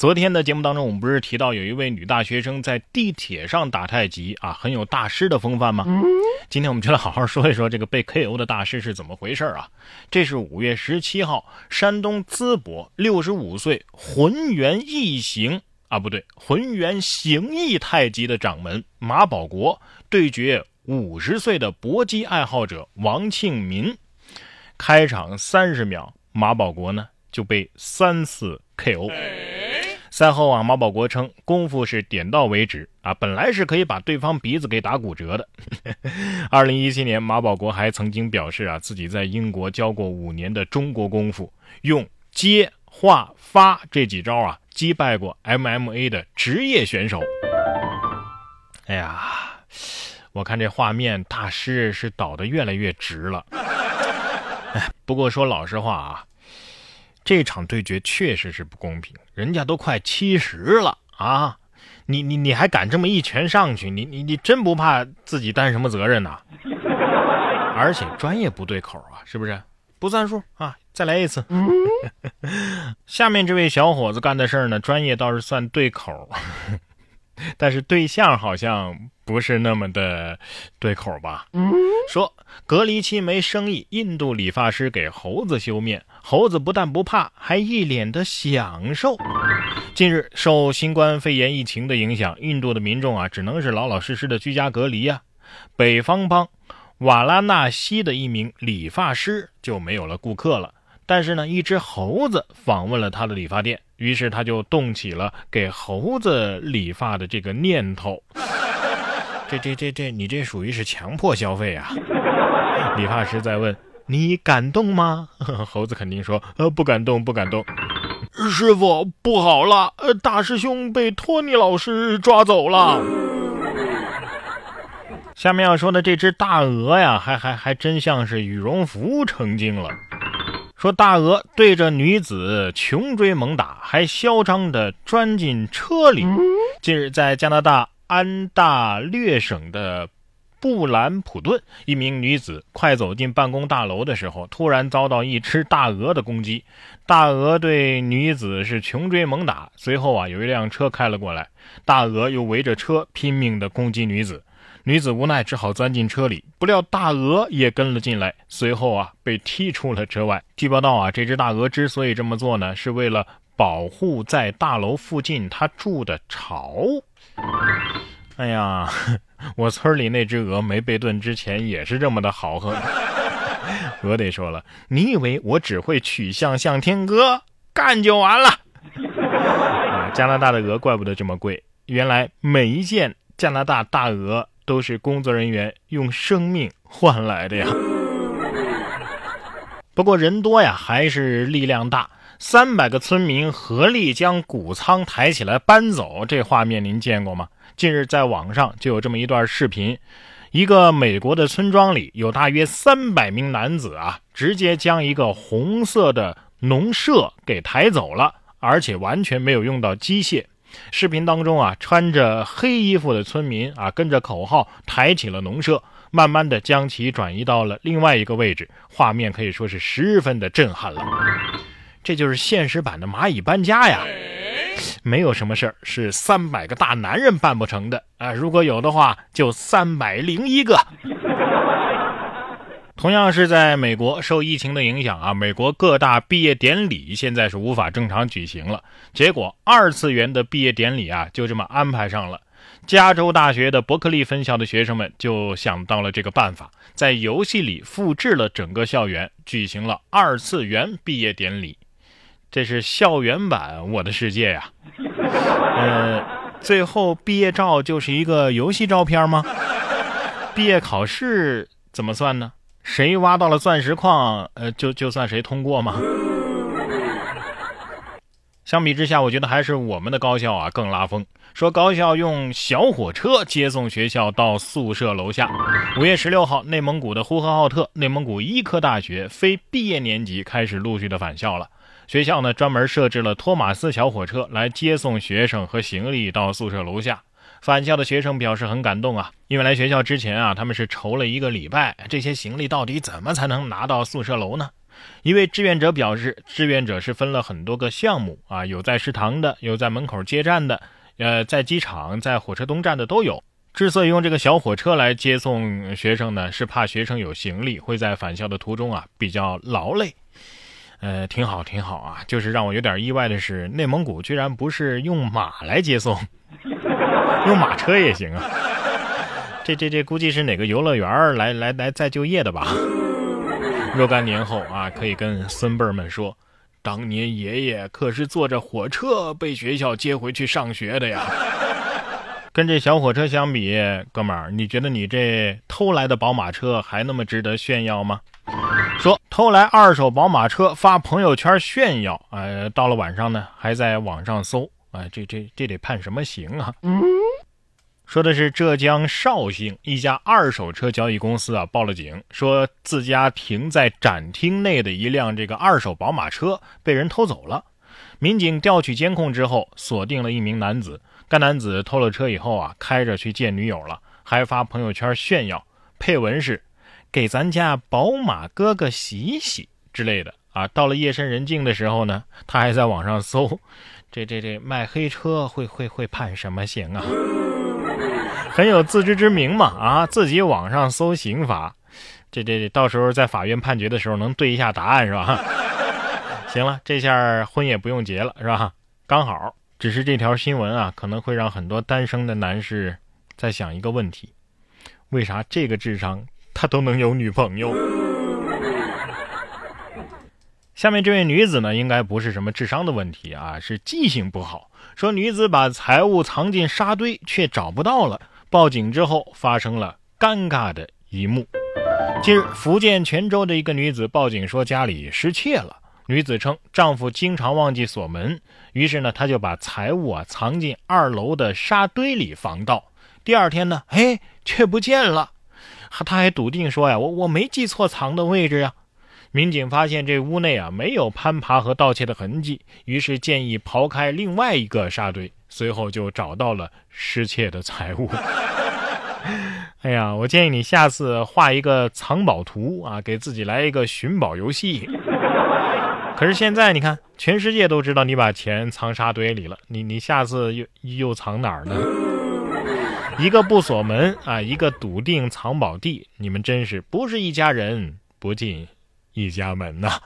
昨天的节目当中，我们不是提到有一位女大学生在地铁上打太极啊，很有大师的风范吗？今天我们就来好好说一说这个被 KO 的大师是怎么回事啊？这是五月十七号，山东淄博六十五岁浑元异行啊，不对，浑元形意太极的掌门马保国对决五十岁的搏击爱好者王庆民。开场三十秒，马保国呢就被三次 KO。赛后啊，马保国称功夫是点到为止啊，本来是可以把对方鼻子给打骨折的。二零一七年，马保国还曾经表示啊，自己在英国教过五年的中国功夫，用接、化、发这几招啊，击败过 MMA 的职业选手。哎呀，我看这画面，大师是倒得越来越直了。哎，不过说老实话啊。这场对决确实是不公平，人家都快七十了啊！你你你还敢这么一拳上去？你你你真不怕自己担什么责任呐？而且专业不对口啊，是不是？不算数啊！再来一次。下面这位小伙子干的事儿呢，专业倒是算对口，但是对象好像不是那么的对口吧？说隔离期没生意，印度理发师给猴子修面。猴子不但不怕，还一脸的享受。近日，受新冠肺炎疫情的影响，印度的民众啊，只能是老老实实的居家隔离呀。北方邦瓦拉纳西的一名理发师就没有了顾客了，但是呢，一只猴子访问了他的理发店，于是他就动起了给猴子理发的这个念头。这这这这，你这属于是强迫消费啊！理发师在问。你感动吗？猴子肯定说：“呃，不感动，不感动。”师傅，不好了！呃，大师兄被托尼老师抓走了。下面要说的这只大鹅呀，还还还真像是羽绒服成精了。说大鹅对着女子穷追猛打，还嚣张的钻进车里。近日，在加拿大安大略省的。布兰普顿一名女子快走进办公大楼的时候，突然遭到一只大鹅的攻击。大鹅对女子是穷追猛打，随后啊，有一辆车开了过来，大鹅又围着车拼命地攻击女子。女子无奈只好钻进车里，不料大鹅也跟了进来，随后啊，被踢出了车外。据报道啊，这只大鹅之所以这么做呢，是为了保护在大楼附近它住的巢。哎呀，我村里那只鹅没被炖之前也是这么的豪横。鹅得说了，你以为我只会曲项向天歌，干就完了？啊，加拿大的鹅怪不得这么贵，原来每一件加拿大大鹅都是工作人员用生命换来的呀。不过人多呀，还是力量大。三百个村民合力将谷仓抬起来搬走，这画面您见过吗？近日在网上就有这么一段视频，一个美国的村庄里有大约三百名男子啊，直接将一个红色的农舍给抬走了，而且完全没有用到机械。视频当中啊，穿着黑衣服的村民啊，跟着口号抬起了农舍，慢慢的将其转移到了另外一个位置，画面可以说是十分的震撼了。这就是现实版的蚂蚁搬家呀，没有什么事儿是三百个大男人办不成的啊！如果有的话，就三百零一个。同样是在美国，受疫情的影响啊，美国各大毕业典礼现在是无法正常举行了。结果，二次元的毕业典礼啊，就这么安排上了。加州大学的伯克利分校的学生们就想到了这个办法，在游戏里复制了整个校园，举行了二次元毕业典礼。这是校园版《我的世界》呀，呃，最后毕业照就是一个游戏照片吗？毕业考试怎么算呢？谁挖到了钻石矿，呃，就就算谁通过吗？相比之下，我觉得还是我们的高校啊更拉风。说高校用小火车接送学校到宿舍楼下。五月十六号，内蒙古的呼和浩特内蒙古医科大学非毕业年级开始陆续的返校了。学校呢专门设置了托马斯小火车来接送学生和行李到宿舍楼下。返校的学生表示很感动啊，因为来学校之前啊，他们是愁了一个礼拜，这些行李到底怎么才能拿到宿舍楼呢？一位志愿者表示，志愿者是分了很多个项目啊，有在食堂的，有在门口接站的，呃，在机场、在火车东站的都有。之所以用这个小火车来接送学生呢，是怕学生有行李会在返校的途中啊比较劳累。呃，挺好，挺好啊。就是让我有点意外的是，内蒙古居然不是用马来接送，用马车也行啊。这这这估计是哪个游乐园来来来再就业的吧？若干年后啊，可以跟孙辈们说，当年爷爷可是坐着火车被学校接回去上学的呀。跟这小火车相比，哥们儿，你觉得你这偷来的宝马车还那么值得炫耀吗？说偷来二手宝马车发朋友圈炫耀，呃，到了晚上呢，还在网上搜，啊，这这这得判什么刑啊？说的是浙江绍兴一家二手车交易公司啊，报了警，说自家停在展厅内的一辆这个二手宝马车被人偷走了。民警调取监控之后，锁定了一名男子。该男子偷了车以后啊，开着去见女友了，还发朋友圈炫耀，配文是“给咱家宝马哥哥洗洗”之类的啊。到了夜深人静的时候呢，他还在网上搜，这这这卖黑车会会会判什么刑啊？很有自知之明嘛啊，自己网上搜刑法，这这这到时候在法院判决的时候能对一下答案是吧？行了，这下婚也不用结了是吧？刚好，只是这条新闻啊，可能会让很多单身的男士在想一个问题：为啥这个智商他都能有女朋友？下面这位女子呢，应该不是什么智商的问题啊，是记性不好。说女子把财物藏进沙堆却找不到了。报警之后，发生了尴尬的一幕。近日，福建泉州的一个女子报警说家里失窃了。女子称，丈夫经常忘记锁门，于是呢，她就把财物啊藏进二楼的沙堆里防盗。第二天呢，哎，却不见了。他还笃定说呀，我我没记错藏的位置呀。民警发现这屋内啊没有攀爬和盗窃的痕迹，于是建议刨开另外一个沙堆。随后就找到了失窃的财物。哎呀，我建议你下次画一个藏宝图啊，给自己来一个寻宝游戏。可是现在你看，全世界都知道你把钱藏沙堆里了，你你下次又又藏哪儿呢？一个不锁门啊，一个笃定藏宝地，你们真是不是一家人，不进一家门呐。